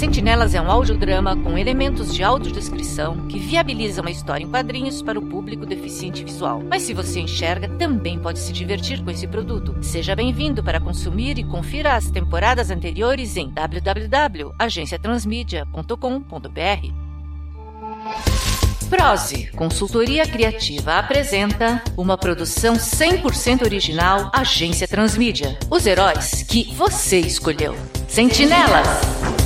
Sentinelas é um audiodrama com elementos de audiodescrição que viabilizam a história em quadrinhos para o público deficiente visual. Mas se você enxerga, também pode se divertir com esse produto. Seja bem-vindo para consumir e confira as temporadas anteriores em www.agenciatransmedia.com.br. Prose, consultoria criativa, apresenta uma produção 100% original Agência Transmídia. Os heróis que você escolheu. Sentinelas!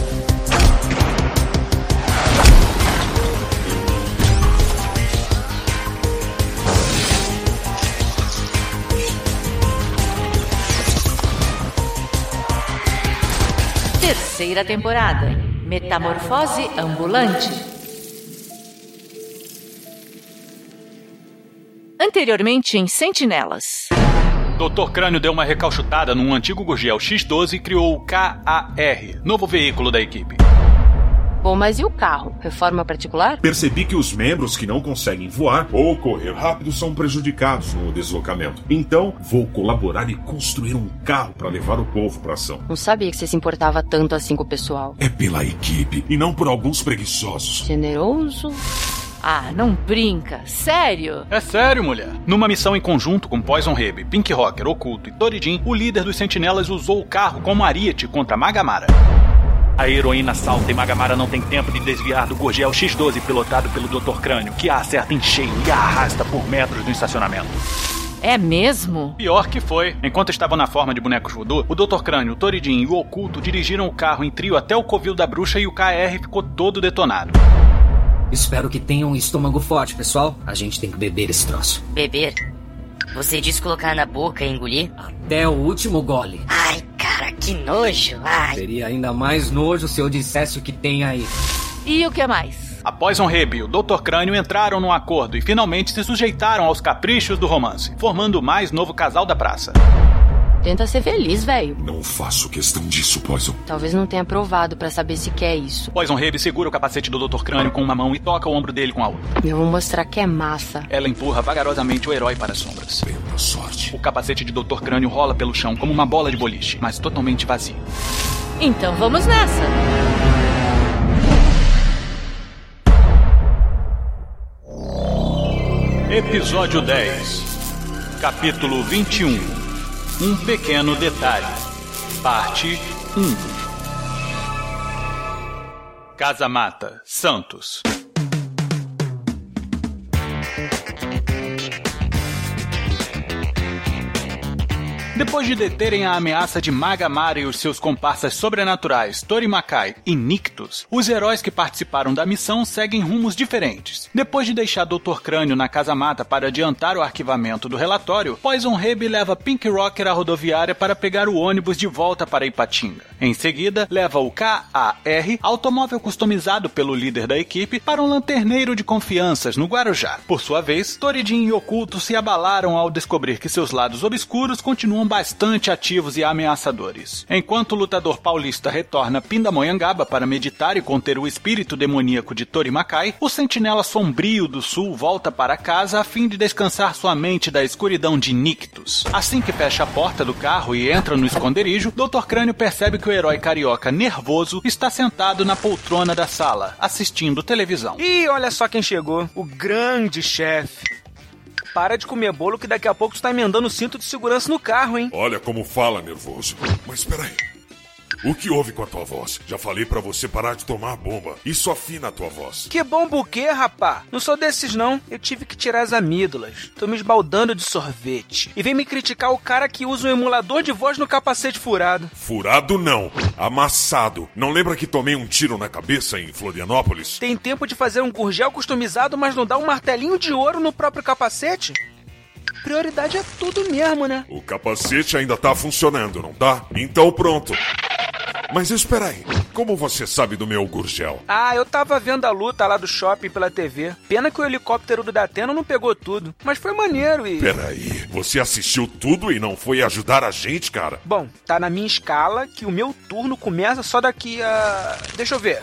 Terceira temporada. Metamorfose ambulante. Anteriormente em Sentinelas. Dr. Crânio deu uma recalchutada num antigo Gurgel X12 e criou o KAR, novo veículo da equipe. Bom, mas e o carro? Reforma particular? Percebi que os membros que não conseguem voar ou correr rápido são prejudicados no deslocamento. Então, vou colaborar e construir um carro para levar o povo para ação. Não sabia que você se importava tanto assim com o pessoal. É pela equipe e não por alguns preguiçosos. Generoso. Ah, não brinca. Sério? É sério, mulher. Numa missão em conjunto com Poison Rebe, Pink Rocker, Oculto e Toridin, o líder dos sentinelas usou o carro como ariete contra Magamara. A heroína salta e Magamara não tem tempo de desviar do Gurgel X12 pilotado pelo Dr. Crânio, que a acerta em cheio e a arrasta por metros do estacionamento. É mesmo? Pior que foi. Enquanto estavam na forma de bonecos voodoo, o Dr. Crânio, o Toridin e o Oculto dirigiram o carro em trio até o covil da bruxa e o KR ficou todo detonado. Espero que tenham um estômago forte, pessoal. A gente tem que beber esse troço. Beber? Você disse colocar na boca e engolir? Até o último gole. Ai, cara, que nojo. Ai. Seria ainda mais nojo se eu dissesse o que tem aí. E o que mais? A Poison Rebe e o Dr. Crânio entraram num acordo e finalmente se sujeitaram aos caprichos do romance, formando o mais novo casal da praça. Tenta ser feliz, velho. Não faço questão disso, Poison. Talvez não tenha provado para saber se quer isso. Poison Rebe segura o capacete do Dr. Crânio com uma mão e toca o ombro dele com a outra. Eu vou mostrar que é massa. Ela empurra vagarosamente o herói para as sombras. Pela sorte. O capacete de Dr. Crânio rola pelo chão como uma bola de boliche, mas totalmente vazio. Então vamos nessa. Episódio 10 Capítulo 21 Um pequeno detalhe. Parte 1 Casa Mata, Santos Depois de deterem a ameaça de Magamara e os seus comparsas sobrenaturais, Torimakai e Nictus, os heróis que participaram da missão seguem rumos diferentes. Depois de deixar Dr. Crânio na Casa Mata para adiantar o arquivamento do relatório, Poison Rebe leva Pink Rocker à rodoviária para pegar o ônibus de volta para Ipatinga. Em seguida, leva o KAR, automóvel customizado pelo líder da equipe, para um lanterneiro de confianças no Guarujá. Por sua vez, Toridin e Oculto se abalaram ao descobrir que seus lados obscuros continuam bastante ativos e ameaçadores. Enquanto o lutador paulista retorna a Pindamonhangaba para meditar e conter o espírito demoníaco de Torimakai, o sentinela sombrio do sul volta para casa a fim de descansar sua mente da escuridão de Nictus. Assim que fecha a porta do carro e entra no esconderijo, Dr. Crânio percebe que o herói carioca nervoso está sentado na poltrona da sala, assistindo televisão. E olha só quem chegou, o grande chefe. Para de comer bolo que daqui a pouco tu tá emendando o cinto de segurança no carro, hein? Olha como fala, nervoso. Mas peraí. O que houve com a tua voz? Já falei pra você parar de tomar bomba. Isso afina a tua voz. Que bom buquê, rapá. Não sou desses, não. Eu tive que tirar as amígdalas. Tô me esbaldando de sorvete. E vem me criticar o cara que usa um emulador de voz no capacete furado. Furado não. Amassado. Não lembra que tomei um tiro na cabeça em Florianópolis? Tem tempo de fazer um gurgel customizado, mas não dá um martelinho de ouro no próprio capacete? Prioridade é tudo mesmo, né? O capacete ainda tá funcionando, não tá? Então pronto. Mas espera aí, como você sabe do meu Gurgel? Ah, eu tava vendo a luta lá do shopping pela TV. Pena que o helicóptero do Datena não pegou tudo. Mas foi maneiro e. Peraí, você assistiu tudo e não foi ajudar a gente, cara? Bom, tá na minha escala que o meu turno começa só daqui a. Deixa eu ver.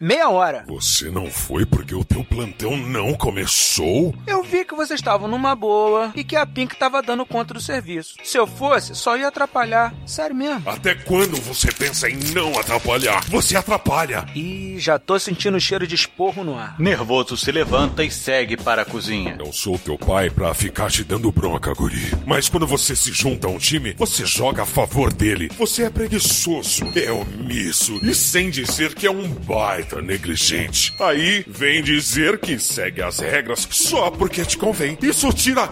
Meia hora. Você não foi porque o teu plantão não começou? Eu vi que vocês estavam numa boa e que a Pink tava dando conta do serviço. Se eu fosse, só ia atrapalhar. Sério mesmo. Até quando você pensa em não atrapalhar? Você atrapalha. Ih, já tô sentindo o cheiro de esporro no ar. Nervoso se levanta e segue para a cozinha. Não sou teu pai pra ficar te dando bronca, guri. Mas quando você se junta a um time, você joga a favor dele. Você é preguiçoso, é omisso e sem dizer que é um baita negligente. Aí vem dizer que segue as regras só porque te convém. Isso tira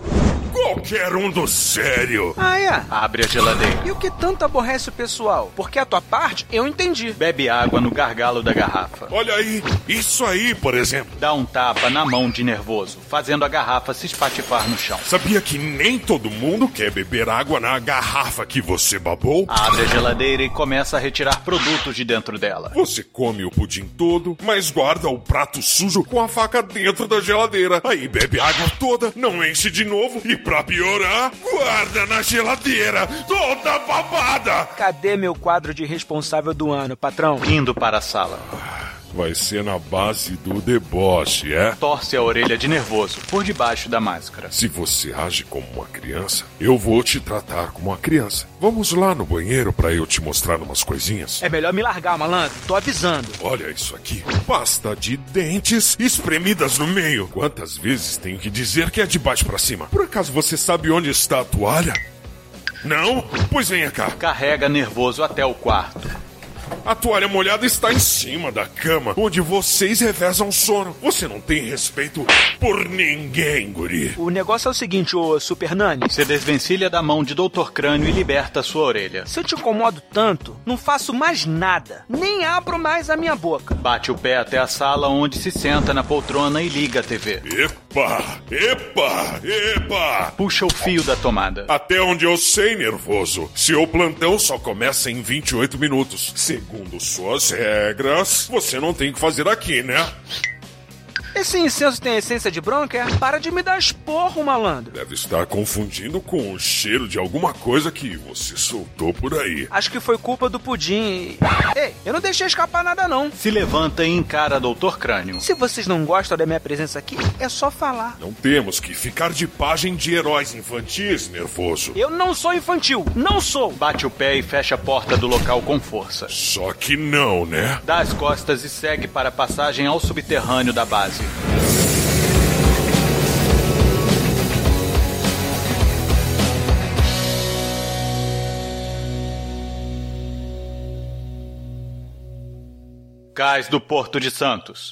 qualquer um do sério. Ah, é? Abre a geladeira. E o que tanto aborrece o pessoal? Porque a tua parte, eu entendi. Bebe água no gargalo da garrafa. Olha aí, isso aí, por exemplo. Dá um tapa na mão de nervoso, fazendo a garrafa se espatifar no chão. Sabia que nem todo mundo quer beber água na garrafa que você babou? Abre a geladeira e começa a retirar produtos de dentro dela. Você come o pudim todo, mas guarda o prato sujo com a faca dentro da geladeira. Aí bebe água toda, não enche de novo e pra piorar, guarda na geladeira, toda babada. Cadê meu quadro de responsável do ano, patrão? Indo para a sala. Vai ser na base do deboche, é? Torce a orelha de nervoso por debaixo da máscara. Se você age como uma criança, eu vou te tratar como uma criança. Vamos lá no banheiro pra eu te mostrar umas coisinhas. É melhor me largar, malandro. Tô avisando. Olha isso aqui. Pasta de dentes espremidas no meio. Quantas vezes tenho que dizer que é de baixo pra cima? Por acaso você sabe onde está a toalha? Não? Pois venha cá. Carrega nervoso até o quarto. A toalha molhada está em cima da cama, onde vocês revezam sono. Você não tem respeito por ninguém, guri. O negócio é o seguinte, ô Super Nani. Se desvencilha da mão de Dr. Crânio e liberta sua orelha. Se eu te incomodo tanto, não faço mais nada. Nem abro mais a minha boca. Bate o pé até a sala onde se senta na poltrona e liga a TV. Epa! Epa! Epa! Puxa o fio da tomada. Até onde eu sei, nervoso. Seu plantão só começa em 28 minutos. Segundo suas regras, você não tem que fazer aqui, né? Esse incenso tem essência de bronca? É? Para de me dar esporro, malandro. Deve estar confundindo com o cheiro de alguma coisa que você soltou por aí. Acho que foi culpa do pudim. Ei, eu não deixei escapar nada não. Se levanta e encara Dr. Crânio. Se vocês não gostam da minha presença aqui, é só falar. Não temos que ficar de página de heróis infantis, nervoso. Eu não sou infantil, não sou. Bate o pé e fecha a porta do local com força. Só que não, né? Dá as costas e segue para a passagem ao subterrâneo da base. Cais do Porto de Santos.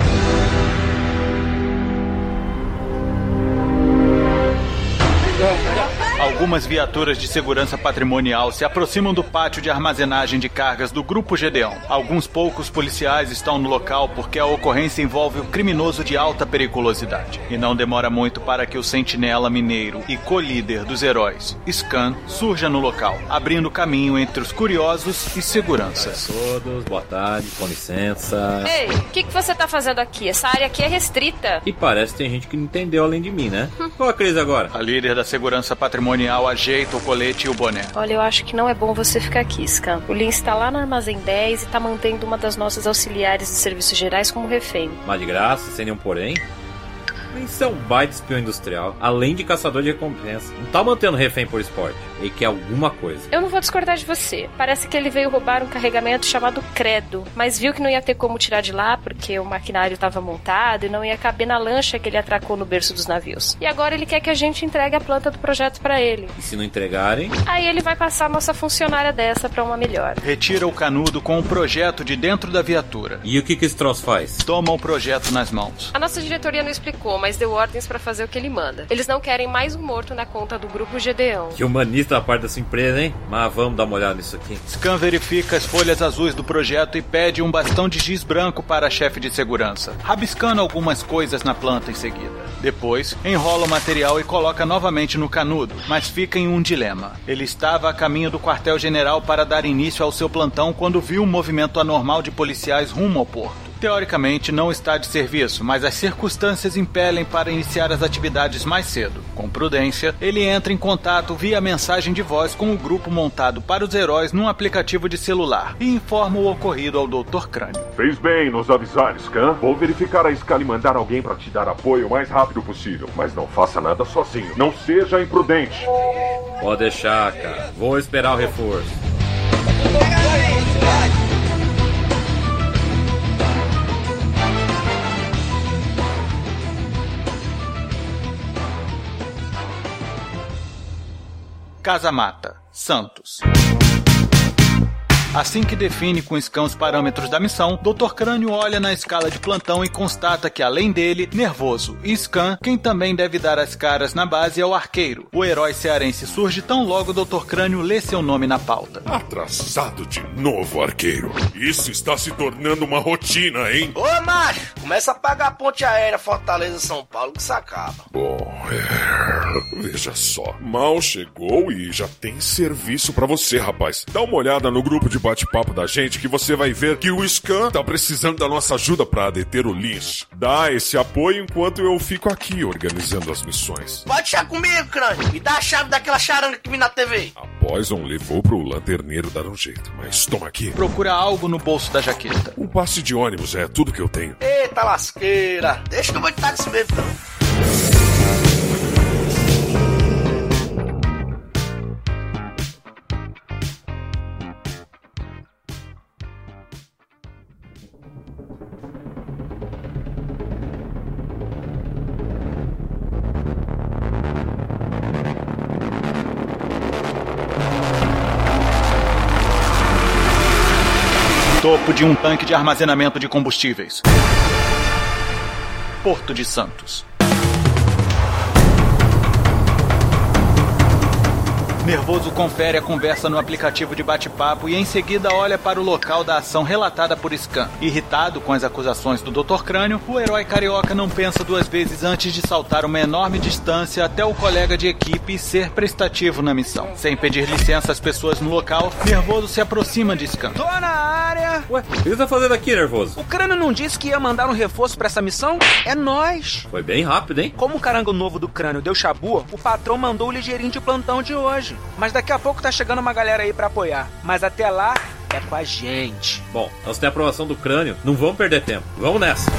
Algumas viaturas de segurança patrimonial se aproximam do pátio de armazenagem de cargas do Grupo Gedeon. Alguns poucos policiais estão no local porque a ocorrência envolve o criminoso de alta periculosidade. E não demora muito para que o sentinela mineiro e co-líder dos heróis, Scan, surja no local, abrindo caminho entre os curiosos e seguranças. todos, boa tarde, com licença. Ei, o que, que você tá fazendo aqui? Essa área aqui é restrita. E parece que tem gente que não entendeu além de mim, né? Qual a crise agora? A líder da segurança patrimonial ajeita o colete e o boné. Olha, eu acho que não é bom você ficar aqui, Scan. O Lin está lá no Armazém 10 e tá mantendo uma das nossas auxiliares de serviços gerais como refém. Mas de graça, sem nenhum porém. Isso é um baita espião industrial, além de caçador de recompensa. Não tá mantendo refém por esporte. Ele quer alguma coisa. Eu não vou discordar de você. Parece que ele veio roubar um carregamento chamado Credo, mas viu que não ia ter como tirar de lá porque o maquinário estava montado e não ia caber na lancha que ele atracou no berço dos navios. E agora ele quer que a gente entregue a planta do projeto para ele. E se não entregarem, Aí ele vai passar a nossa funcionária dessa para uma melhor. Retira o canudo com o projeto de dentro da viatura. e o que, que esse troço faz? Toma o projeto nas mãos. A nossa diretoria não explicou, mas deu ordens para fazer o que ele manda. Eles não querem mais um morto na conta do grupo Gedeão. Que humanista da parte dessa empresa, hein? Mas vamos dar uma olhada nisso aqui. Scan verifica as folhas azuis do projeto e pede um bastão de giz branco para a chefe de segurança, rabiscando algumas coisas na planta em seguida. Depois, enrola o material e coloca novamente no canudo, mas fica em um dilema. Ele estava a caminho do quartel-general para dar início ao seu plantão quando viu um movimento anormal de policiais rumo ao porto. Teoricamente não está de serviço, mas as circunstâncias impelem para iniciar as atividades mais cedo. Com prudência, ele entra em contato via mensagem de voz com o grupo montado para os heróis num aplicativo de celular e informa o ocorrido ao Dr. Crânio. Fez bem nos avisar, Scan. Vou verificar a escala e mandar alguém para te dar apoio o mais rápido possível. Mas não faça nada sozinho. Não seja imprudente. Pode deixar, cara. Vou esperar o reforço. Casa Mata, Santos. Assim que define com Scan os parâmetros da missão, Dr. Crânio olha na escala de plantão e constata que, além dele, Nervoso e Scan, quem também deve dar as caras na base é o Arqueiro. O herói cearense surge tão logo Dr. Crânio lê seu nome na pauta. Atrasado de novo, arqueiro. Isso está se tornando uma rotina, hein? Ô, macho, começa a pagar a ponte aérea Fortaleza-São Paulo que isso acaba. Bom, é... veja só. Mal chegou e já tem serviço pra você, rapaz. Dá uma olhada no grupo de bate-papo da gente que você vai ver que o Scan tá precisando da nossa ajuda pra deter o Lynch. Dá esse apoio enquanto eu fico aqui organizando as missões. Pode deixar comigo, crânio. Me dá a chave daquela charanga que vi na TV. A Poison levou pro lanterneiro dar um jeito, mas toma aqui. Procura algo no bolso da jaqueta. Um passe de ônibus é tudo que eu tenho. Eita lasqueira. Deixa que eu vou de táxi mesmo, então. Topo de um tanque de armazenamento de combustíveis. Porto de Santos. Nervoso confere a conversa no aplicativo de bate-papo e em seguida olha para o local da ação relatada por Scan. Irritado com as acusações do Dr. Crânio, o herói carioca não pensa duas vezes antes de saltar uma enorme distância até o colega de equipe e ser prestativo na missão. Sem pedir licença às pessoas no local, Nervoso se aproxima de Scan. Tô na área. Ué, o que você tá fazendo aqui, nervoso? O crânio não disse que ia mandar um reforço pra essa missão? É nós. Foi bem rápido, hein? Como o carango novo do crânio deu chabu, o patrão mandou o ligeirinho de plantão de hoje. Mas daqui a pouco tá chegando uma galera aí pra apoiar. Mas até lá, é com a gente. Bom, nós temos a aprovação do crânio. Não vamos perder tempo. Vamos nessa.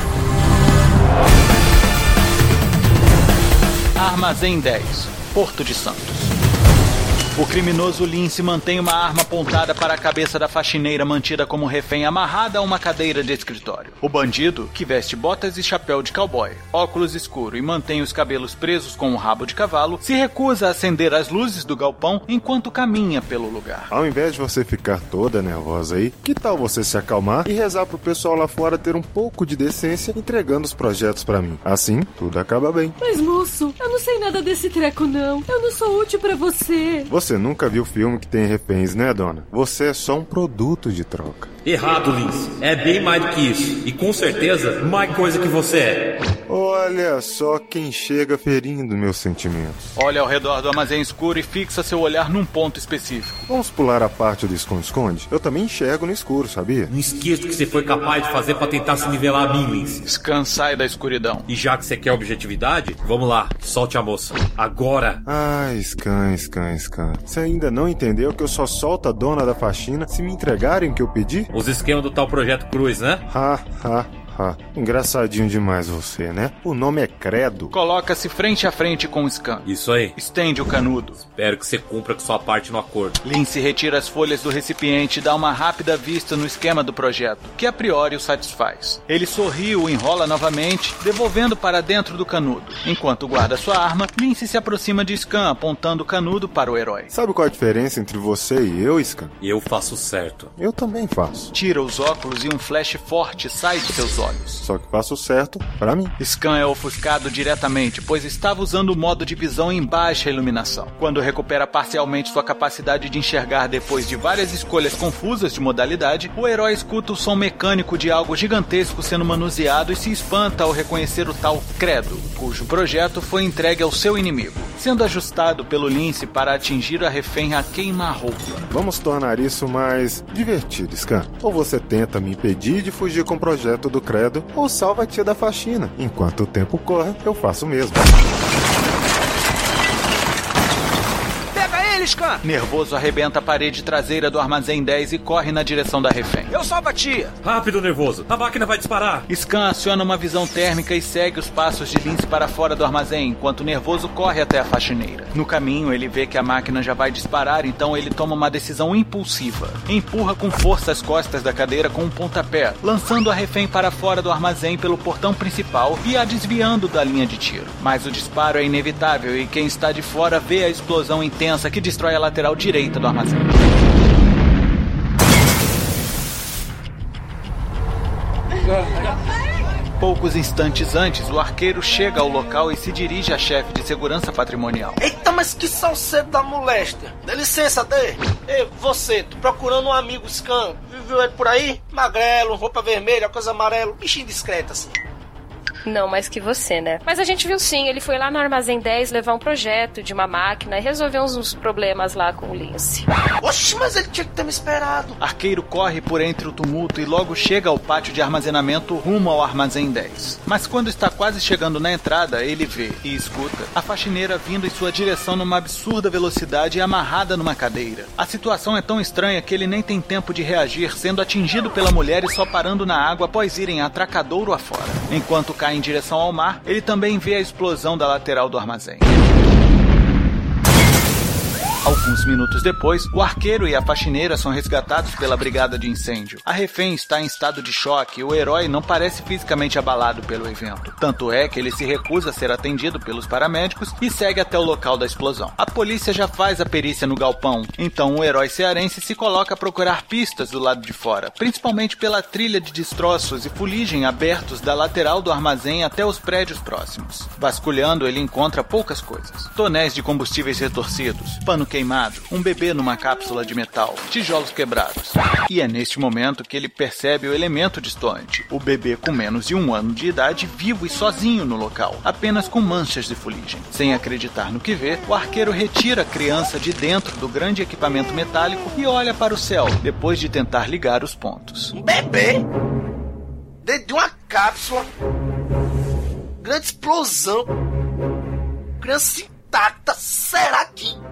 Armazém 10, Porto de Santos. O criminoso Lince mantém uma arma apontada para a cabeça da faxineira mantida como refém amarrada a uma cadeira de escritório. O bandido, que veste botas e chapéu de cowboy, óculos escuro e mantém os cabelos presos com um rabo de cavalo, se recusa a acender as luzes do galpão enquanto caminha pelo lugar. Ao invés de você ficar toda nervosa aí, que tal você se acalmar e rezar pro pessoal lá fora ter um pouco de decência entregando os projetos pra mim? Assim, tudo acaba bem. Mas moço, eu não sei nada desse treco não. Eu não sou útil pra você. Você nunca viu filme que tem reféns, né, dona? Você é só um produto de troca. Errado, Lince. É bem mais do que isso. E com certeza, mais coisa que você é. Olha só quem chega ferindo meus sentimentos. Olha ao redor do armazém escuro e fixa seu olhar num ponto específico. Vamos pular a parte do esconde-esconde? Eu também enxergo no escuro, sabia? Não esqueça o que você foi capaz de fazer pra tentar se nivelar a mim, Lince. Scan sai da escuridão. E já que você quer objetividade, vamos lá, solte a moça. Agora! Ah, Scan, Scan, Scan. Você ainda não entendeu que eu só solto a dona da faxina se me entregarem o que eu pedi? Os esquemas do tal Projeto Cruz, né? Ha, ha. Engraçadinho demais você, né? O nome é Credo. Coloca-se frente a frente com o Scan. Isso aí. Estende o canudo. Espero que você cumpra com sua parte no acordo. Lince retira as folhas do recipiente e dá uma rápida vista no esquema do projeto, que a priori o satisfaz. Ele sorri e o enrola novamente, devolvendo para dentro do canudo. Enquanto guarda sua arma, Lince se aproxima de Scan, apontando o canudo para o herói. Sabe qual a diferença entre você e eu, Scan? Eu faço certo. Eu também faço. Tira os óculos e um flash forte sai de seus olhos. Só que faço certo pra mim. Scan é ofuscado diretamente, pois estava usando o modo de visão em baixa iluminação. Quando recupera parcialmente sua capacidade de enxergar depois de várias escolhas confusas de modalidade, o herói escuta o som mecânico de algo gigantesco sendo manuseado e se espanta ao reconhecer o tal Credo, cujo projeto foi entregue ao seu inimigo, sendo ajustado pelo Lince para atingir a refém a queima-roupa. Vamos tornar isso mais divertido, Scan. Ou você tenta me impedir de fugir com o projeto do credo ou salva a tia da faxina. Enquanto o tempo corre, eu faço o mesmo. Nervoso arrebenta a parede traseira do armazém 10 e corre na direção da refém. Eu salvo a tia! Rápido, nervoso. A máquina vai disparar. Scan aciona uma visão térmica e segue os passos de Lince para fora do armazém, enquanto o nervoso corre até a faxineira. No caminho, ele vê que a máquina já vai disparar, então ele toma uma decisão impulsiva. Empurra com força as costas da cadeira com um pontapé, lançando a refém para fora do armazém pelo portão principal e a desviando da linha de tiro. Mas o disparo é inevitável e quem está de fora vê a explosão intensa que destrói a lateral direita do armazém. Poucos instantes antes, o arqueiro chega ao local e se dirige à chefe de segurança patrimonial. Eita, mas que salcedo da moléstia. Dê licença, Dê. Ei, você, tô procurando um amigo Scan. Viu ele por aí? Magrelo, roupa vermelha, coisa amarela, bichinho discreto assim. Não mais que você, né? Mas a gente viu sim, ele foi lá no Armazém 10 levar um projeto de uma máquina e resolver uns, uns problemas lá com o Lince. Oxe, mas ele tinha que ter me esperado. Arqueiro corre por entre o tumulto e logo chega ao pátio de armazenamento rumo ao Armazém 10. Mas quando está quase chegando na entrada, ele vê e escuta a faxineira vindo em sua direção numa absurda velocidade e amarrada numa cadeira. A situação é tão estranha que ele nem tem tempo de reagir, sendo atingido pela mulher e só parando na água após irem atracadouro afora. Enquanto cai em direção ao mar, ele também vê a explosão da lateral do armazém. Alguns minutos depois, o arqueiro e a faxineira são resgatados pela brigada de incêndio. A refém está em estado de choque e o herói não parece fisicamente abalado pelo evento. Tanto é que ele se recusa a ser atendido pelos paramédicos e segue até o local da explosão. A polícia já faz a perícia no galpão, então o herói cearense se coloca a procurar pistas do lado de fora, principalmente pela trilha de destroços e fuligem abertos da lateral do armazém até os prédios próximos. Vasculhando, ele encontra poucas coisas: tonéis de combustíveis retorcidos, pano queimado, um bebê numa cápsula de metal, tijolos quebrados. E é neste momento que ele percebe o elemento distante: o bebê com menos de um ano de idade, vivo e sozinho no local, apenas com manchas de fuligem. Sem acreditar no que vê, o arqueiro retira a criança de dentro do grande equipamento metálico e olha para o céu, depois de tentar ligar os pontos. Um bebê? Dentro de uma cápsula. Grande explosão. Criança intacta. Será que.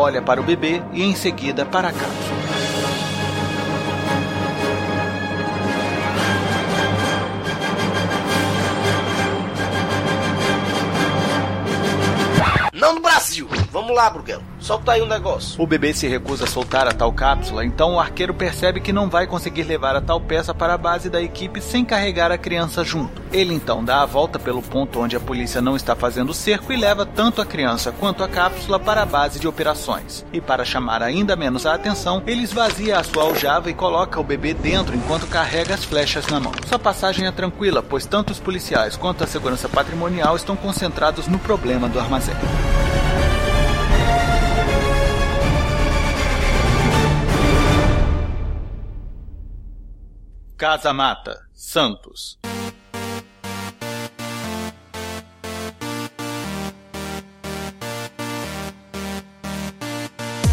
Olha para o bebê e em seguida para a cápsula. Não no Brasil. Vamos lá, Bruguel. Solta aí um negócio. O bebê se recusa a soltar a tal cápsula, então o arqueiro percebe que não vai conseguir levar a tal peça para a base da equipe sem carregar a criança junto. Ele então dá a volta pelo ponto onde a polícia não está fazendo cerco e leva tanto a criança quanto a cápsula para a base de operações. E para chamar ainda menos a atenção, ele esvazia a sua aljava e coloca o bebê dentro enquanto carrega as flechas na mão. Sua passagem é tranquila, pois tanto os policiais quanto a segurança patrimonial estão concentrados no problema do armazém. Casa Mata, Santos.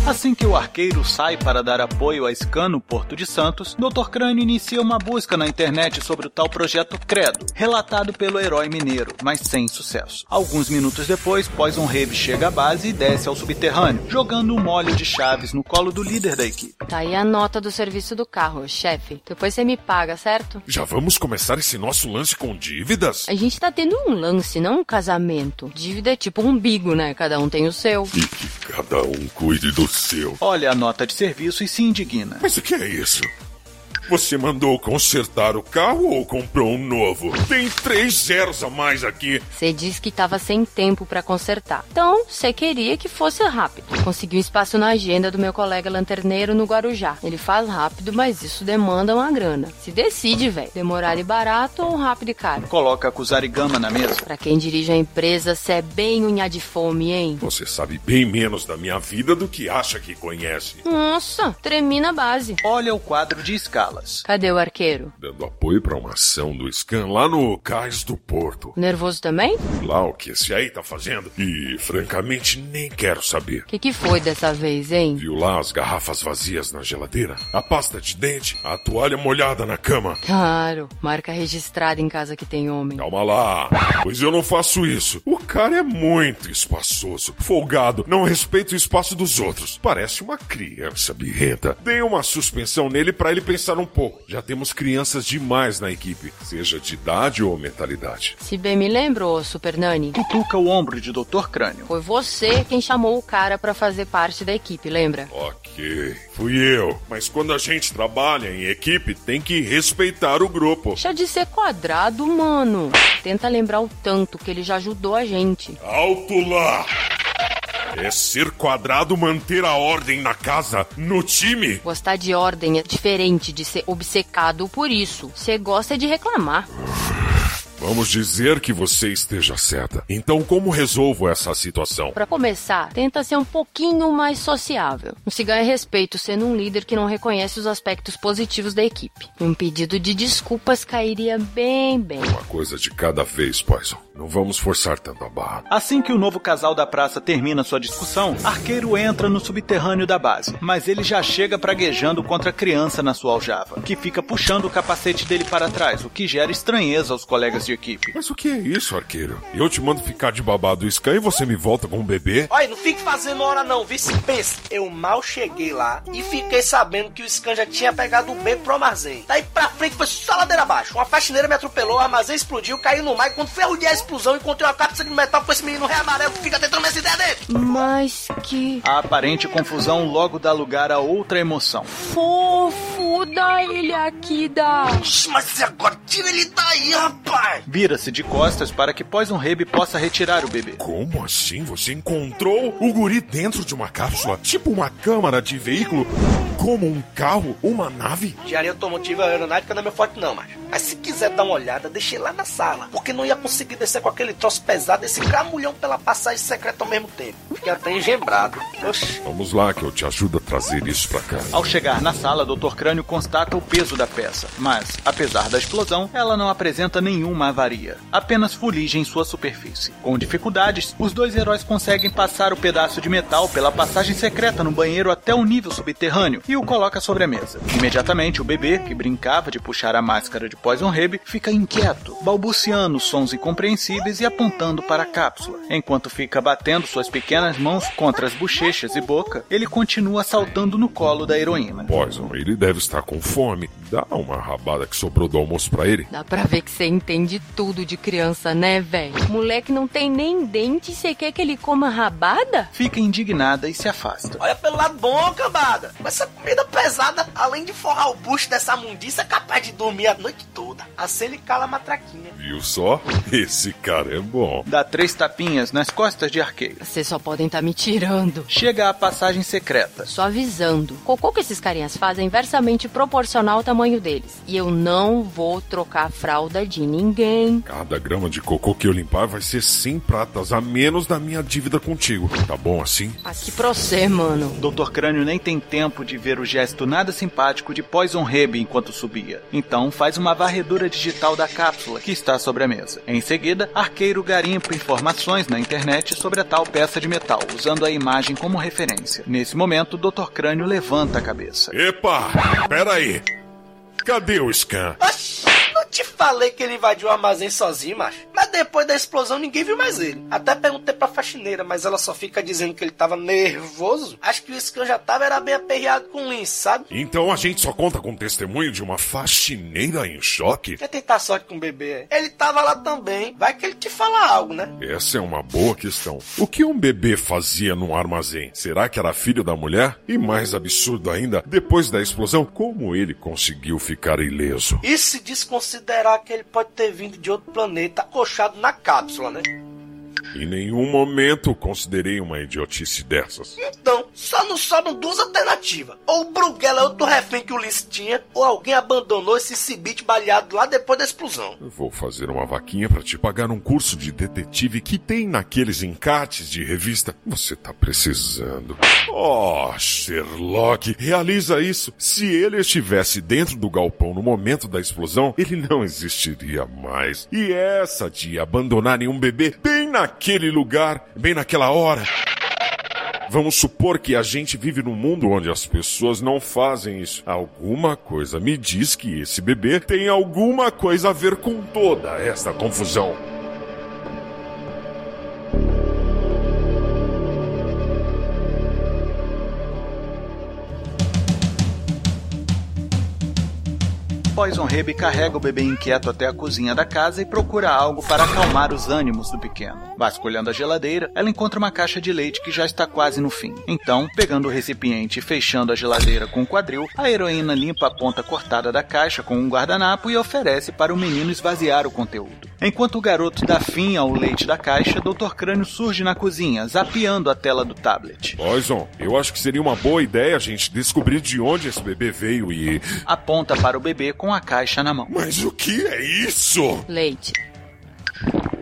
Assim que o arqueiro sai para dar apoio a Scan no Porto de Santos, Dr. Crânio inicia uma busca na internet sobre o tal projeto Credo, relatado pelo herói mineiro, mas sem sucesso. Alguns minutos depois, Poison Rave chega à base e desce ao subterrâneo, jogando um molho de chaves no colo do líder da equipe. Tá aí a nota do serviço do carro, chefe. Depois você me paga, certo? Já vamos começar esse nosso lance com dívidas? A gente tá tendo um lance, não um casamento. Dívida é tipo um umbigo, né? Cada um tem o seu. E que cada um cuide do seu. Olha a nota de serviço e se indigna. Mas o que é isso? Você mandou consertar o carro ou comprou um novo? Tem três zeros a mais aqui. Você disse que tava sem tempo para consertar. Então, você queria que fosse rápido. Consegui um espaço na agenda do meu colega lanterneiro no Guarujá. Ele faz rápido, mas isso demanda uma grana. Se decide, velho. Demorar e barato ou rápido e caro. Coloca a Kusarigama na mesa. Pra quem dirige a empresa, cê é bem unha de fome, hein? Você sabe bem menos da minha vida do que acha que conhece. Nossa, tremi na base. Olha o quadro de escala. Cadê o arqueiro? Dando apoio pra uma ação do Scan lá no cais do porto. Nervoso também? Lá o que esse aí tá fazendo? E, francamente, nem quero saber. O que, que foi dessa vez, hein? Viu lá as garrafas vazias na geladeira? A pasta de dente? A toalha molhada na cama? Claro, marca registrada em casa que tem homem. Calma lá, pois eu não faço isso. O cara é muito espaçoso, folgado, não respeita o espaço dos outros. Parece uma criança birrenta. Dei uma suspensão nele para ele pensar um pouco. Já temos crianças demais na equipe, seja de idade ou mentalidade. Se bem me lembro, Super Nani, Cutuca o ombro de Dr. Crânio. foi você quem chamou o cara pra fazer parte da equipe, lembra? Ok, fui eu. Mas quando a gente trabalha em equipe, tem que respeitar o grupo. Deixa de ser quadrado, mano. Tenta lembrar o tanto que ele já ajudou a gente. Alto lá! É ser quadrado manter a ordem na casa, no time? Gostar de ordem é diferente de ser obcecado por isso. Você gosta de reclamar. Vamos dizer que você esteja certa. Então, como resolvo essa situação? Pra começar, tenta ser um pouquinho mais sociável. Não se ganha respeito sendo um líder que não reconhece os aspectos positivos da equipe. Um pedido de desculpas cairia bem bem. Uma coisa de cada vez, Poison. Não vamos forçar tanto a barra. Assim que o novo casal da praça termina sua discussão, Arqueiro entra no subterrâneo da base, mas ele já chega praguejando contra a criança na sua aljava, que fica puxando o capacete dele para trás, o que gera estranheza aos colegas de equipe. Mas o que é isso, arqueiro? Eu te mando ficar de babado Scan e você me volta com um bebê? Olha, não fique fazendo hora não, viu? Se pensa, eu mal cheguei lá e fiquei sabendo que o Scan já tinha pegado o bebê pro armazém. Daí pra frente foi só ladeira abaixo. Uma faxineira me atropelou, o armazém explodiu, caiu no mar e quando ferrudei a explosão, encontrei uma cápsula de metal com esse menino rei amarelo que fica tentando essa ideia dele. Mas que A aparente confusão logo dá lugar a outra emoção. fofo, dá ele aqui, dá. Mas e agora? Tira ele daí, rapaz! Vira-se de costas para que Poison Rebe possa retirar o bebê. Como assim? Você encontrou o guri dentro de uma cápsula? Tipo uma câmara de veículo? Como um carro? Uma nave? Engenharia automotiva aeronáutica não é meu forte não, mas. Mas se quiser dar uma olhada, deixei lá na sala. Porque não ia conseguir descer com aquele troço pesado, esse gramulhão pela passagem secreta ao mesmo tempo. Fiquei até engembrado. Oxi. Vamos lá que eu te ajudo a trazer isso pra cá. Ao chegar na sala, Dr. Crânio constata o peso da peça, mas, apesar da explosão, ela não apresenta nenhuma avaria, apenas fuligem em sua superfície. Com dificuldades, os dois heróis conseguem passar o pedaço de metal pela passagem secreta no banheiro até o nível subterrâneo e o coloca sobre a mesa. Imediatamente, o bebê, que brincava de puxar a máscara de Poison Rebe, fica inquieto, balbuciando sons incompreensíveis e apontando para a cápsula. Enquanto fica batendo suas pequenas mãos contra as bochechas e boca, ele continua saltando no colo da heroína. Poison, ele deve estar com fome. Dá uma rabada que sobrou do almoço pra ele. Dá pra ver que você entende tudo de criança, né, velho? Moleque não tem nem dente e você quer que ele coma rabada? Fica indignada e se afasta. Olha pelo lado bom, cambada. Com essa comida pesada, além de forrar o bucho dessa mundiça, é capaz de dormir a noite toda. Assim ele cala a matraquinha. Viu só? Esse cara é bom. Dá três tapinhas nas costas de arqueiro. Vocês só podem estar me tirando. Chega à passagem secreta. Só avisando. O cocô que esses carinhas fazem é inversamente proporcional ao tamanho deles. E eu não vou trocar a fralda de ninguém. Cada grama de cocô que eu limpar vai ser 100 pratas a menos da minha dívida contigo. Tá bom assim? Aqui pra você, mano. Dr. Crânio nem tem tempo de ver o gesto nada simpático de Poison Rebe enquanto subia. Então faz uma varredura digital da cápsula que está sobre a mesa. Em seguida, Arqueiro garimpa informações na internet sobre a tal peça de metal, usando a imagem como referência. Nesse momento, Dr. Crânio levanta a cabeça. Epa! Pera aí! Cadê o Scan? Oxi, não te falei que ele invadiu o armazém sozinho, macho. Mas depois da explosão ninguém viu mais ele. Até perguntei pra faxineira, mas ela só fica dizendo que ele tava nervoso. Acho que o Scan já tava era bem aperreado com o Lin, sabe? Então a gente só conta com o testemunho de uma faxineira em choque? Quer tentar sorte com o bebê? Ele tava lá também. Vai que ele te fala algo, né? Essa é uma boa questão. O que um bebê fazia num armazém? Será que era filho da mulher? E mais absurdo ainda, depois da explosão, como ele conseguiu ficar ileso? E se desconsiderar que ele pode ter vindo de outro planeta, acochado na cápsula, né? Em nenhum momento considerei uma idiotice dessas. Então, só nos sobram duas alternativas. Ou o Bruguela é outro refém que o Ulisses tinha, ou alguém abandonou esse cibite baleado lá depois da explosão. Eu Vou fazer uma vaquinha pra te pagar um curso de detetive que tem naqueles encartes de revista. Você tá precisando. Oh, Sherlock, realiza isso. Se ele estivesse dentro do galpão no momento da explosão, ele não existiria mais. E essa de abandonarem um bebê bem naquele lugar, bem naquela hora. Vamos supor que a gente vive num mundo onde as pessoas não fazem isso. Alguma coisa me diz que esse bebê tem alguma coisa a ver com toda esta confusão. Poison Rebe carrega o bebê inquieto até a cozinha da casa e procura algo para acalmar os ânimos do pequeno. Vasculhando a geladeira, ela encontra uma caixa de leite que já está quase no fim. Então, pegando o recipiente e fechando a geladeira com um quadril, a heroína limpa a ponta cortada da caixa com um guardanapo e oferece para o menino esvaziar o conteúdo. Enquanto o garoto dá fim ao leite da caixa, Dr. Crânio surge na cozinha, zapeando a tela do tablet. Poison, eu acho que seria uma boa ideia a gente descobrir de onde esse bebê veio e. Aponta para o bebê com a caixa na mão. Mas o que é isso? Leite.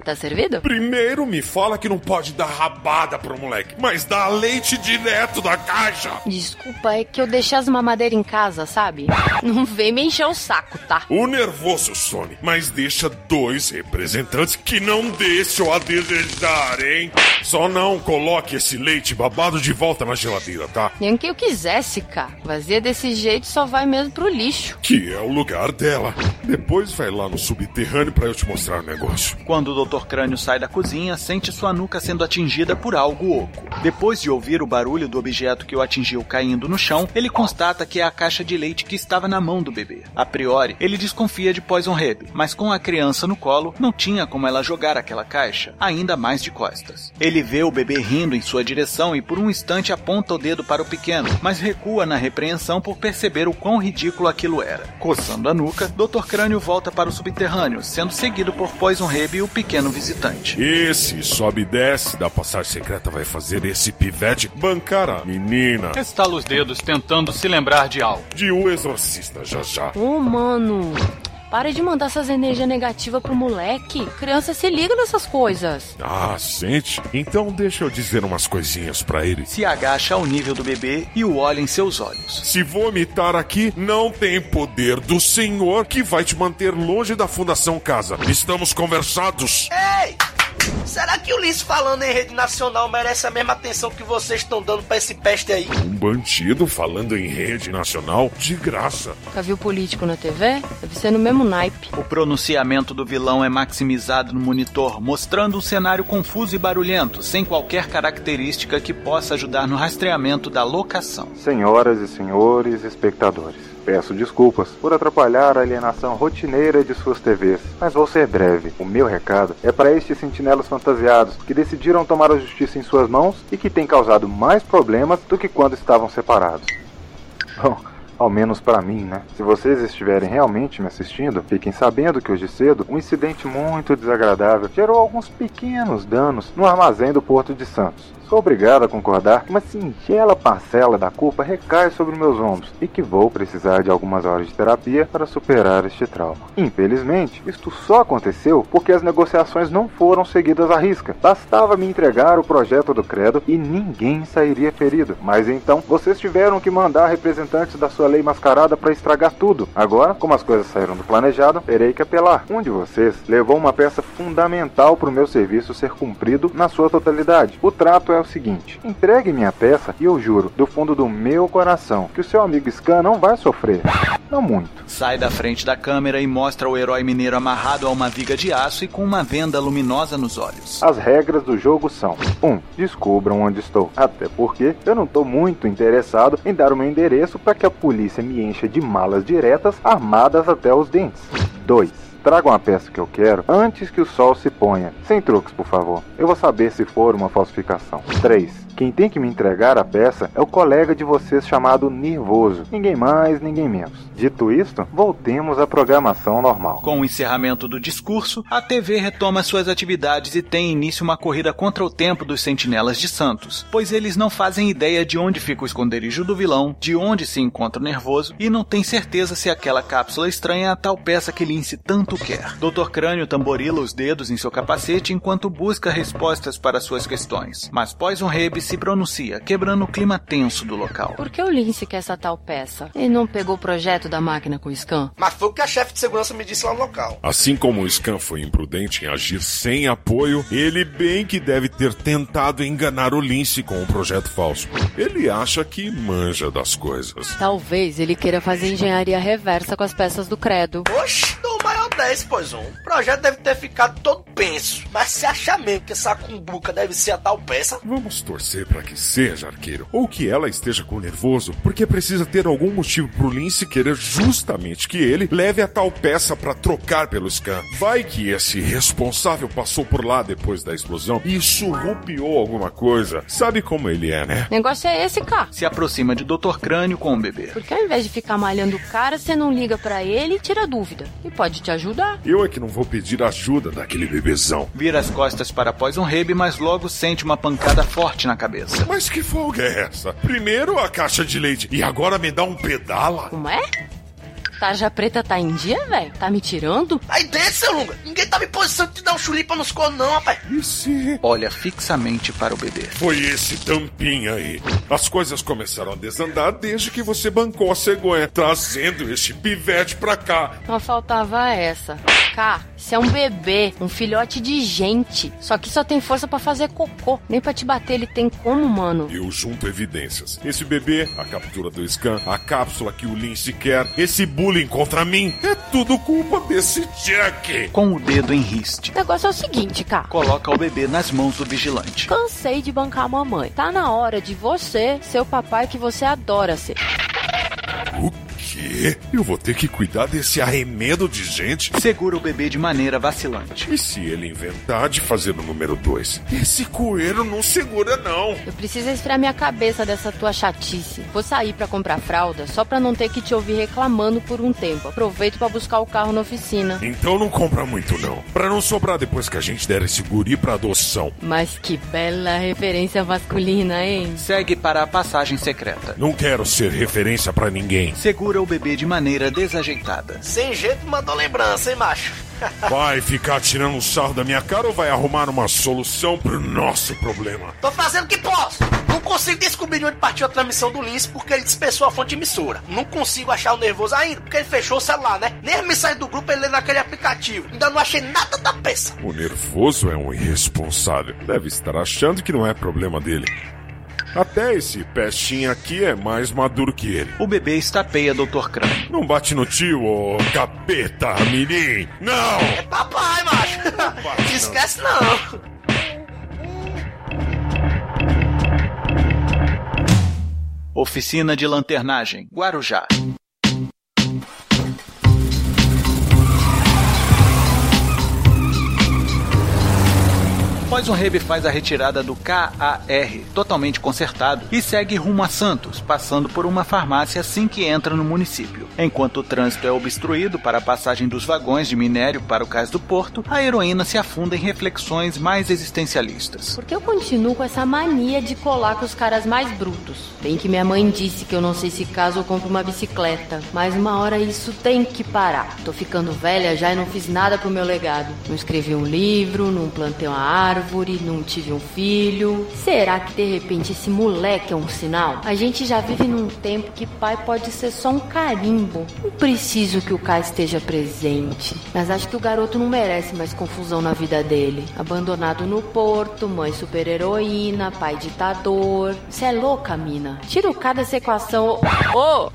Tá servido? Primeiro me fala que não pode dar rabada pro moleque, mas dá leite direto da caixa. Desculpa, é que eu deixei as mamadeiras em casa, sabe? Não vem me encher o saco, tá? O nervoso Sony, mas deixa dois representantes que não deixam a desejar, hein? Só não coloque esse leite babado de volta na geladeira, tá? Nem que eu quisesse, cara. Vazia desse jeito só vai mesmo pro lixo. Que é o lugar dela. Depois vai lá no subterrâneo pra eu te mostrar o negócio. Quando o Dr. Crânio sai da cozinha, sente sua nuca sendo atingida por algo oco. Depois de ouvir o barulho do objeto que o atingiu caindo no chão, ele constata que é a caixa de leite que estava na mão do bebê. A priori, ele desconfia de Poison Rebe, mas com a criança no colo, não tinha como ela jogar aquela caixa, ainda mais de costas. Ele vê o bebê rindo em sua direção e por um instante aponta o dedo para o pequeno, mas recua na repreensão por perceber o quão ridículo aquilo era. Coçando a nuca, Dr. Crânio volta para o subterrâneo, sendo seguido por Poison Rebe e o pequeno visitante. Esse sobe e desce da passagem secreta vai fazer esse pivete bancar a menina. Estala os dedos tentando se lembrar de algo. De o exorcista já já. Ô, mano. Para de mandar essas energias negativas pro moleque. Criança se liga nessas coisas. Ah, sente? Então deixa eu dizer umas coisinhas pra ele. Se agacha ao nível do bebê e o olha em seus olhos. Se vomitar aqui, não tem poder do Senhor que vai te manter longe da Fundação Casa. Estamos conversados. Ei! Será que o Ulisses falando em rede nacional merece a mesma atenção que vocês estão dando pra esse peste aí? Um bandido falando em rede nacional de graça. Já viu político na TV? Deve ser no mesmo naipe. O pronunciamento do vilão é maximizado no monitor, mostrando um cenário confuso e barulhento, sem qualquer característica que possa ajudar no rastreamento da locação. Senhoras e senhores espectadores. Peço desculpas por atrapalhar a alienação rotineira de suas TVs, mas vou ser breve. O meu recado é para estes sentinelas fantasiados que decidiram tomar a justiça em suas mãos e que têm causado mais problemas do que quando estavam separados. Bom, ao menos para mim, né? Se vocês estiverem realmente me assistindo, fiquem sabendo que hoje cedo um incidente muito desagradável gerou alguns pequenos danos no armazém do Porto de Santos. Sou obrigado a concordar que uma singela parcela da culpa recai sobre meus ombros e que vou precisar de algumas horas de terapia para superar este trauma. Infelizmente, isto só aconteceu porque as negociações não foram seguidas à risca. Bastava me entregar o projeto do credo e ninguém sairia ferido. Mas então, vocês tiveram que mandar representantes da sua lei mascarada para estragar tudo. Agora, como as coisas saíram do planejado, terei que apelar. Um de vocês levou uma peça fundamental para o meu serviço ser cumprido na sua totalidade. O trato é o seguinte: entregue minha peça e eu juro, do fundo do meu coração, que o seu amigo Scan não vai sofrer. Não muito. Sai da frente da câmera e mostra o herói mineiro amarrado a uma viga de aço e com uma venda luminosa nos olhos. As regras do jogo são: 1. Um, descubram onde estou. Até porque eu não estou muito interessado em dar o meu endereço para que a polícia me encha de malas diretas armadas até os dentes. 2. Tragam a peça que eu quero antes que o sol se ponha. Sem truques, por favor. Eu vou saber se for uma falsificação. 3. Quem tem que me entregar a peça é o colega de vocês chamado Nervoso. Ninguém mais, ninguém menos. Dito isto, voltemos à programação normal. Com o encerramento do discurso, a TV retoma suas atividades e tem início uma corrida contra o tempo dos sentinelas de Santos, pois eles não fazem ideia de onde fica o esconderijo do vilão, de onde se encontra o nervoso e não tem certeza se aquela cápsula estranha é a tal peça que Lince tanto quer. Dr. Crânio tamborila os dedos em seu capacete enquanto busca respostas para suas questões, mas Poison Rebe se pronuncia, quebrando o clima tenso do local. Por que o Lince quer essa tal peça? Ele não pegou o projeto da máquina com o Scan? Mas foi o que a chefe de segurança me disse lá no local. Assim como o Scan foi imprudente em agir sem apoio, ele bem que deve ter tentado enganar o Lince com um projeto falso. Ele acha que manja das coisas. Talvez ele queira fazer engenharia reversa com as peças do credo. Oxe, dou o maior 10, pois um. O projeto deve ter ficado todo penso. Mas se acha mesmo que essa cumbuca deve ser a tal peça? Vamos torcer para que seja, arqueiro. Ou que ela esteja com nervoso, porque precisa ter algum motivo pro Lince querer justamente que ele leve a tal peça para trocar pelo Scan. Vai que esse responsável passou por lá depois da explosão e surrupiou alguma coisa. Sabe como ele é, né? Negócio é esse, cá. Se aproxima de Dr. Crânio com o bebê. Porque ao invés de ficar malhando o cara, você não liga para ele e tira dúvida. E pode te ajudar. Eu é que não vou pedir ajuda daquele bebezão. Vira as costas para Poison Rebe, mas logo sente uma pancada forte na cabeça. Mas que folga é essa? Primeiro a caixa de leite e agora me dá um pedala? Como é? Tarja preta tá em dia, velho? Tá me tirando? Aí dentro, seu Lunga. Ninguém tava em posição de te dar um chulipa nos cornos, não, rapaz. E se... Olha fixamente para o bebê. Foi esse tampinha aí. As coisas começaram a desandar desde que você bancou a cegonha, trazendo este pivete pra cá. Só faltava essa. Cá, isso é um bebê, um filhote de gente. Só que só tem força para fazer cocô. Nem para te bater ele tem como, mano. Eu junto evidências. Esse bebê, a captura do Scan, a cápsula que o Lince quer, esse bullying contra mim, é tudo culpa desse Jack. Com o dedo em riste. O negócio é o seguinte, cá. Coloca o bebê nas mãos do vigilante. Cansei de bancar a mamãe. Tá na hora de você ser o papai que você adora ser. Quê? Eu vou ter que cuidar desse arremedo de gente? Segura o bebê de maneira vacilante. E se ele inventar de fazer o número 2? Esse coelho não segura, não. Eu preciso esfriar minha cabeça dessa tua chatice. Vou sair para comprar fralda só pra não ter que te ouvir reclamando por um tempo. Aproveito para buscar o carro na oficina. Então não compra muito, não. Pra não sobrar depois que a gente der esse guri pra adoção. Mas que bela referência masculina, hein? Segue para a passagem secreta. Não quero ser referência pra ninguém. Segura o bebê de maneira desajeitada. Sem jeito, mandou lembrança, hein, macho? Vai ficar tirando sarro da minha cara ou vai arrumar uma solução pro nosso problema? Tô fazendo o que posso. Não consigo descobrir de onde partiu a transmissão do Lince porque ele dispersou a fonte emissora. Não consigo achar o nervoso ainda porque ele fechou o celular, né? Nem as mensagens do grupo ele lê naquele aplicativo. Ainda não achei nada da peça. O nervoso é um irresponsável. Deve estar achando que não é problema dele. Até esse pestinho aqui é mais maduro que ele. O bebê estapeia Dr. Crânio. Não bate no tio, ô capeta, mirim! Não! É papai, macho! Não esquece não! Oficina de Lanternagem, Guarujá. Poison Rebe faz a retirada do KAR, totalmente consertado, e segue rumo a Santos, passando por uma farmácia assim que entra no município. Enquanto o trânsito é obstruído para a passagem dos vagões de minério para o cais do porto, a heroína se afunda em reflexões mais existencialistas. Por que eu continuo com essa mania de colar com os caras mais brutos? Bem que minha mãe disse que eu não sei se caso eu compro uma bicicleta, mas uma hora isso tem que parar. Tô ficando velha já e não fiz nada pro meu legado. Não escrevi um livro, não plantei uma árvore, não tive um filho. Será que de repente esse moleque é um sinal? A gente já vive num tempo que pai pode ser só um carimbo. Não preciso que o Kai esteja presente. Mas acho que o garoto não merece mais confusão na vida dele. Abandonado no porto, mãe super heroína, pai ditador. Você é louca, mina? Tira o K dessa equação. Ô!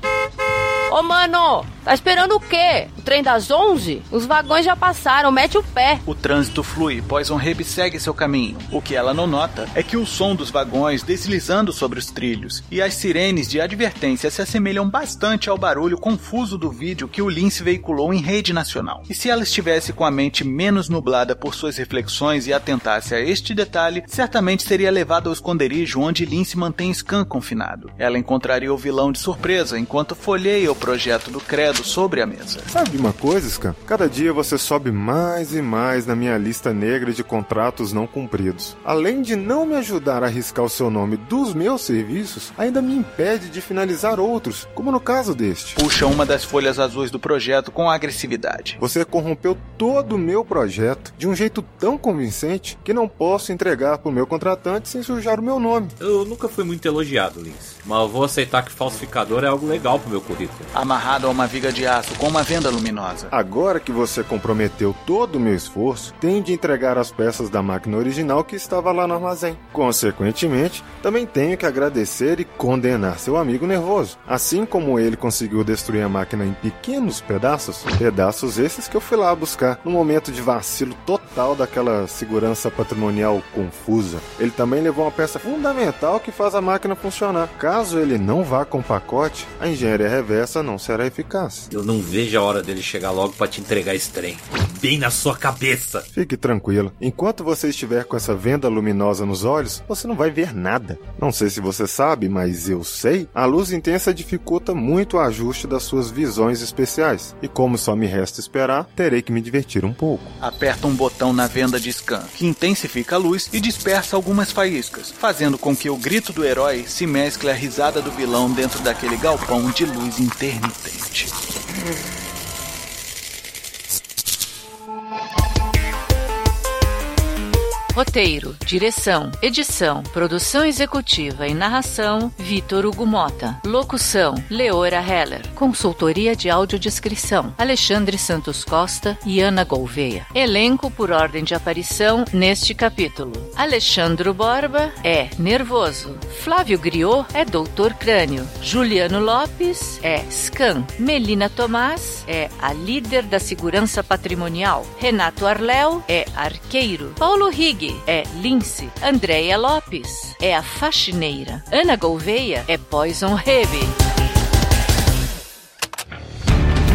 Ô, mano, tá esperando o quê? O trem das 11? Os vagões já passaram, mete o pé. O trânsito flui, Poison Rib segue seu caminho. O que ela não nota é que o som dos vagões deslizando sobre os trilhos e as sirenes de advertência se assemelham bastante ao barulho confuso do vídeo que o Lince veiculou em rede nacional. E se ela estivesse com a mente menos nublada por suas reflexões e atentasse a este detalhe, certamente seria levada ao esconderijo onde Lince mantém Scan confinado. Ela encontraria o vilão de surpresa enquanto folheia o projeto do Credo sobre a mesa. Sabe uma coisa, Scan? Cada dia você sobe mais e mais na minha lista negra de contratos não cumpridos. Além de não me ajudar a arriscar o seu nome dos meus serviços, ainda me impede de finalizar outros, como no caso deste. Puxa uma das folhas azuis do projeto com agressividade. Você corrompeu todo o meu projeto de um jeito tão convincente que não posso entregar para o meu contratante sem sujar o meu nome. Eu nunca fui muito elogiado, Lins. Mas vou aceitar que falsificador é algo legal pro meu currículo. Amarrado a uma viga de aço com uma venda luminosa. Agora que você comprometeu todo o meu esforço, tem de entregar as peças da máquina original que estava lá no armazém. Consequentemente, também tenho que agradecer e condenar seu amigo nervoso. Assim como ele conseguiu destruir a máquina em pequenos pedaços, pedaços esses que eu fui lá buscar no momento de vacilo total daquela segurança patrimonial confusa. Ele também levou uma peça fundamental que faz a máquina funcionar. Caso ele não vá com o pacote, a engenharia reversa não será eficaz. Eu não vejo a hora dele chegar logo para te entregar esse trem. Bem na sua cabeça. Fique tranquilo. Enquanto você estiver com essa venda luminosa nos olhos, você não vai ver nada. Não sei se você sabe, mas eu sei. A luz intensa dificulta muito o ajuste das suas visões especiais. E como só me resta esperar, terei que me divertir um pouco. Aperta um botão na venda de scan, que intensifica a luz e dispersa algumas faíscas, fazendo com que o grito do herói se mescle à risada do vilão dentro daquele galpão de luz intermitente. Roteiro, direção, edição, produção executiva e narração: Vitor Hugo Mota. Locução: Leora Heller. Consultoria de audiodescrição: Alexandre Santos Costa e Ana Gouveia. Elenco por ordem de aparição neste capítulo: Alexandro Borba é Nervoso. Flávio Griot é Doutor Crânio. Juliano Lopes é Scan. Melina Tomás é a líder da segurança patrimonial. Renato Arléu é Arqueiro. Paulo Rigg é Lince. Andréia Lopes é a faxineira. Ana Gouveia é Poison Heavy.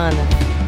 semana.